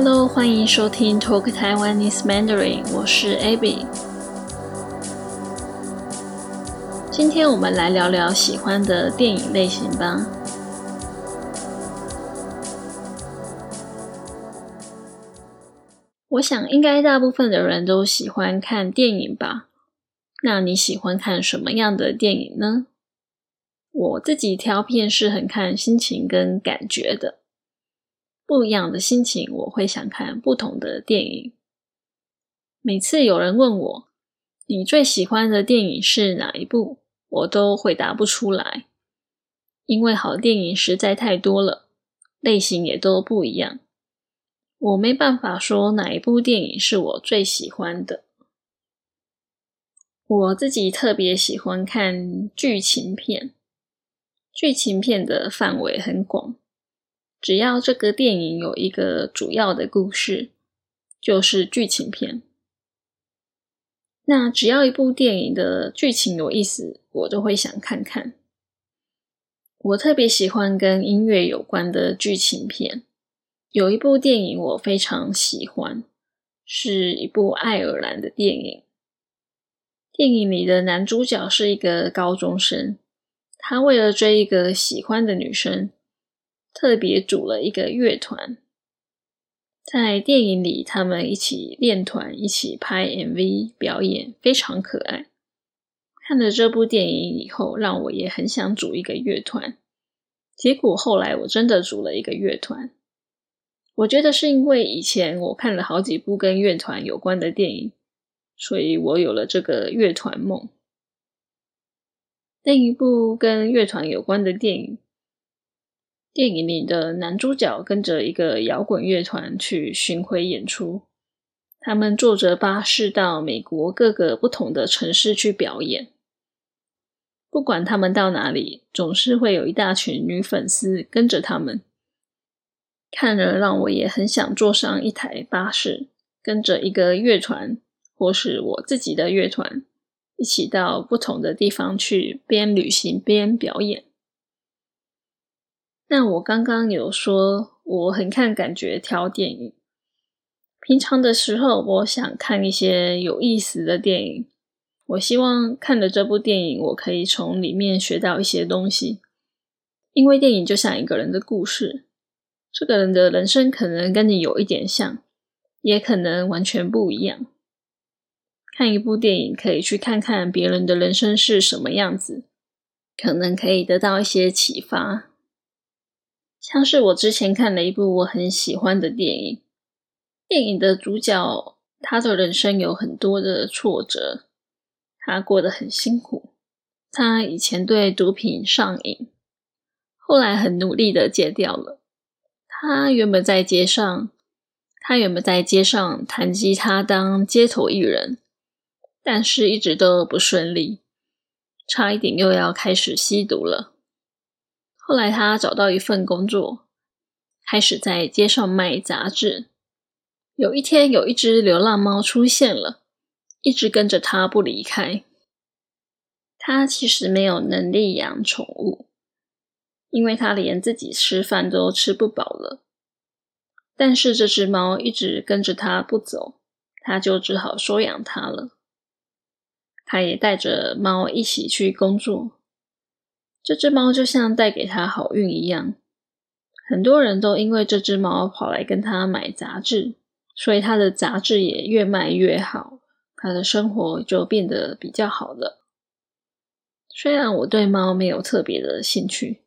Hello，欢迎收听 Talk Taiwanese Mandarin，我是 Abby。今天我们来聊聊喜欢的电影类型吧。我想应该大部分的人都喜欢看电影吧。那你喜欢看什么样的电影呢？我自己挑片是很看心情跟感觉的。不一样的心情，我会想看不同的电影。每次有人问我你最喜欢的电影是哪一部，我都回答不出来，因为好电影实在太多了，类型也都不一样，我没办法说哪一部电影是我最喜欢的。我自己特别喜欢看剧情片，剧情片的范围很广。只要这个电影有一个主要的故事，就是剧情片。那只要一部电影的剧情有意思，我都会想看看。我特别喜欢跟音乐有关的剧情片。有一部电影我非常喜欢，是一部爱尔兰的电影。电影里的男主角是一个高中生，他为了追一个喜欢的女生。特别组了一个乐团，在电影里，他们一起练团，一起拍 MV 表演，非常可爱。看了这部电影以后，让我也很想组一个乐团。结果后来我真的组了一个乐团。我觉得是因为以前我看了好几部跟乐团有关的电影，所以我有了这个乐团梦。另一部跟乐团有关的电影。电影里的男主角跟着一个摇滚乐团去巡回演出，他们坐着巴士到美国各个不同的城市去表演。不管他们到哪里，总是会有一大群女粉丝跟着他们，看了让我也很想坐上一台巴士，跟着一个乐团或是我自己的乐团，一起到不同的地方去边旅行边表演。那我刚刚有说，我很看感觉挑电影。平常的时候，我想看一些有意思的电影。我希望看了这部电影，我可以从里面学到一些东西。因为电影就像一个人的故事，这个人的人生可能跟你有一点像，也可能完全不一样。看一部电影，可以去看看别人的人生是什么样子，可能可以得到一些启发。像是我之前看了一部我很喜欢的电影，电影的主角他的人生有很多的挫折，他过得很辛苦。他以前对毒品上瘾，后来很努力的戒掉了。他原本在街上，他原本在街上弹吉他当街头艺人，但是一直都不顺利，差一点又要开始吸毒了。后来他找到一份工作，开始在街上卖杂志。有一天，有一只流浪猫出现了，一直跟着他不离开。他其实没有能力养宠物，因为他连自己吃饭都吃不饱了。但是这只猫一直跟着他不走，他就只好收养它了。他也带着猫一起去工作。这只猫就像带给他好运一样，很多人都因为这只猫跑来跟他买杂志，所以他的杂志也越卖越好，他的生活就变得比较好了。虽然我对猫没有特别的兴趣，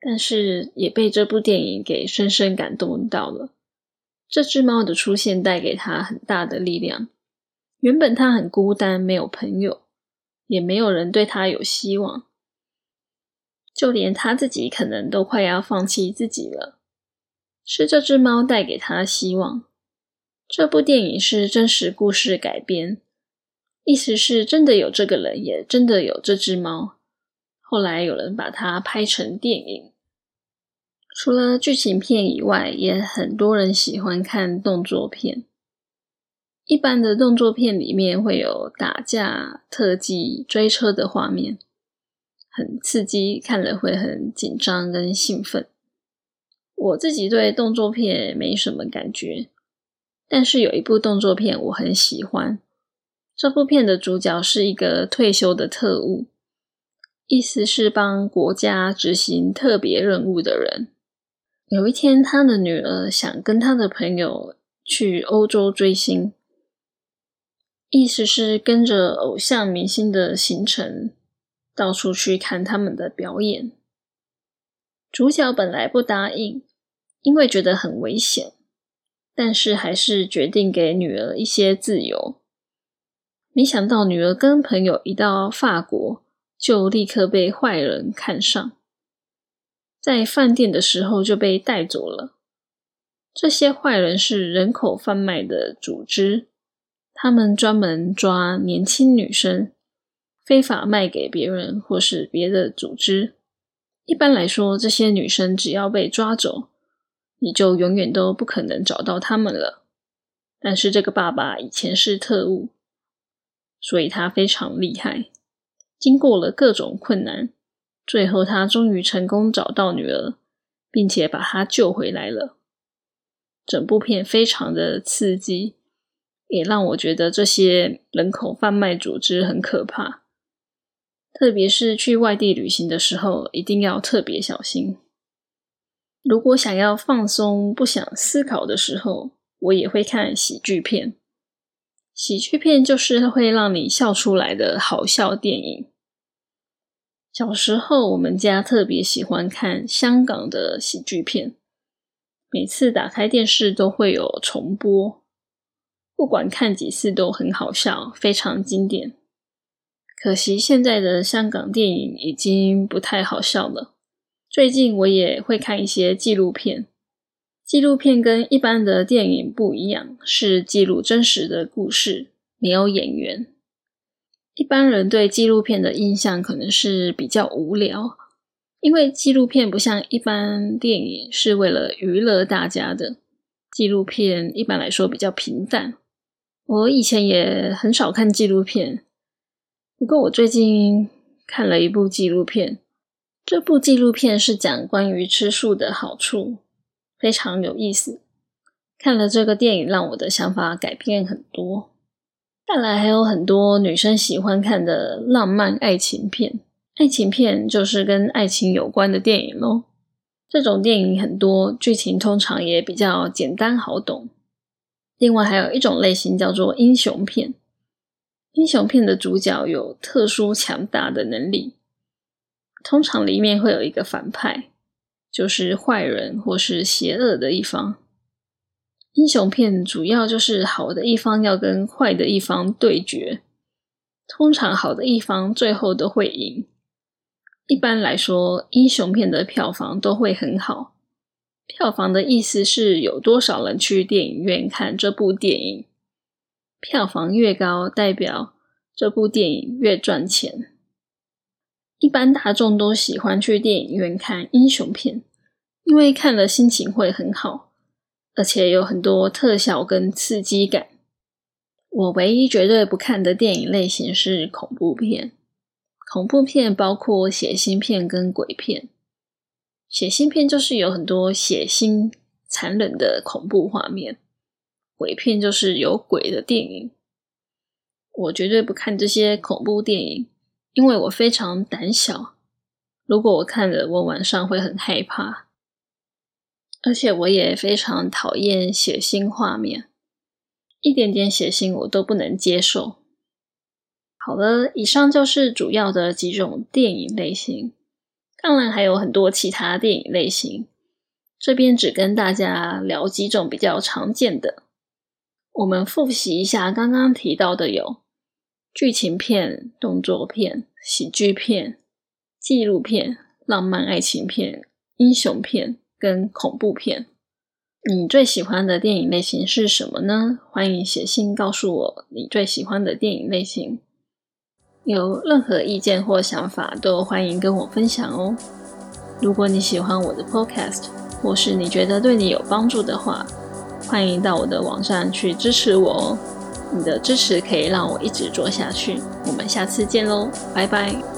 但是也被这部电影给深深感动到了。这只猫的出现带给他很大的力量。原本他很孤单，没有朋友，也没有人对他有希望。就连他自己可能都快要放弃自己了，是这只猫带给他希望。这部电影是真实故事改编，意思是真的有这个人，也真的有这只猫。后来有人把它拍成电影。除了剧情片以外，也很多人喜欢看动作片。一般的动作片里面会有打架、特技、追车的画面。很刺激，看了会很紧张跟兴奋。我自己对动作片没什么感觉，但是有一部动作片我很喜欢。这部片的主角是一个退休的特务，意思是帮国家执行特别任务的人。有一天，他的女儿想跟他的朋友去欧洲追星，意思是跟着偶像明星的行程，到处去看他们的表演。主角本来不答应，因为觉得很危险，但是还是决定给女儿一些自由。没想到女儿跟朋友一到法国，就立刻被坏人看上。在饭店的时候就被带走了。这些坏人是人口贩卖的组织，他们专门抓年轻女生，非法卖给别人或是别的组织。一般来说，这些女生只要被抓走，你就永远都不可能找到他们了。但是这个爸爸以前是特务，所以他非常厉害。经过了各种困难。最后，他终于成功找到女儿，并且把她救回来了。整部片非常的刺激，也让我觉得这些人口贩卖组织很可怕。特别是去外地旅行的时候，一定要特别小心。如果想要放松、不想思考的时候，我也会看喜剧片。喜剧片就是会让你笑出来的好笑电影。小时候，我们家特别喜欢看香港的喜剧片，每次打开电视都会有重播，不管看几次都很好笑，非常经典。可惜现在的香港电影已经不太好笑了。最近我也会看一些纪录片，纪录片跟一般的电影不一样，是记录真实的故事，没有演员。一般人对纪录片的印象可能是比较无聊，因为纪录片不像一般电影是为了娱乐大家的。纪录片一般来说比较平淡。我以前也很少看纪录片，不过我最近看了一部纪录片。这部纪录片是讲关于吃素的好处，非常有意思。看了这个电影，让我的想法改变很多。再来还有很多女生喜欢看的浪漫爱情片，爱情片就是跟爱情有关的电影咯。这种电影很多，剧情通常也比较简单好懂。另外还有一种类型叫做英雄片，英雄片的主角有特殊强大的能力，通常里面会有一个反派，就是坏人或是邪恶的一方。英雄片主要就是好的一方要跟坏的一方对决，通常好的一方最后都会赢。一般来说，英雄片的票房都会很好。票房的意思是有多少人去电影院看这部电影，票房越高，代表这部电影越赚钱。一般大众都喜欢去电影院看英雄片，因为看了心情会很好。而且有很多特效跟刺激感。我唯一绝对不看的电影类型是恐怖片。恐怖片包括血腥片跟鬼片。血腥片就是有很多血腥、残忍的恐怖画面。鬼片就是有鬼的电影。我绝对不看这些恐怖电影，因为我非常胆小。如果我看了，我晚上会很害怕。而且我也非常讨厌血腥画面，一点点血腥我都不能接受。好了，以上就是主要的几种电影类型，当然还有很多其他电影类型，这边只跟大家聊几种比较常见的。我们复习一下刚刚提到的有剧情片、动作片、喜剧片、纪录片、浪漫爱情片、英雄片。跟恐怖片，你最喜欢的电影类型是什么呢？欢迎写信告诉我你最喜欢的电影类型。有任何意见或想法都欢迎跟我分享哦。如果你喜欢我的 Podcast，或是你觉得对你有帮助的话，欢迎到我的网站去支持我哦。你的支持可以让我一直做下去。我们下次见喽，拜拜。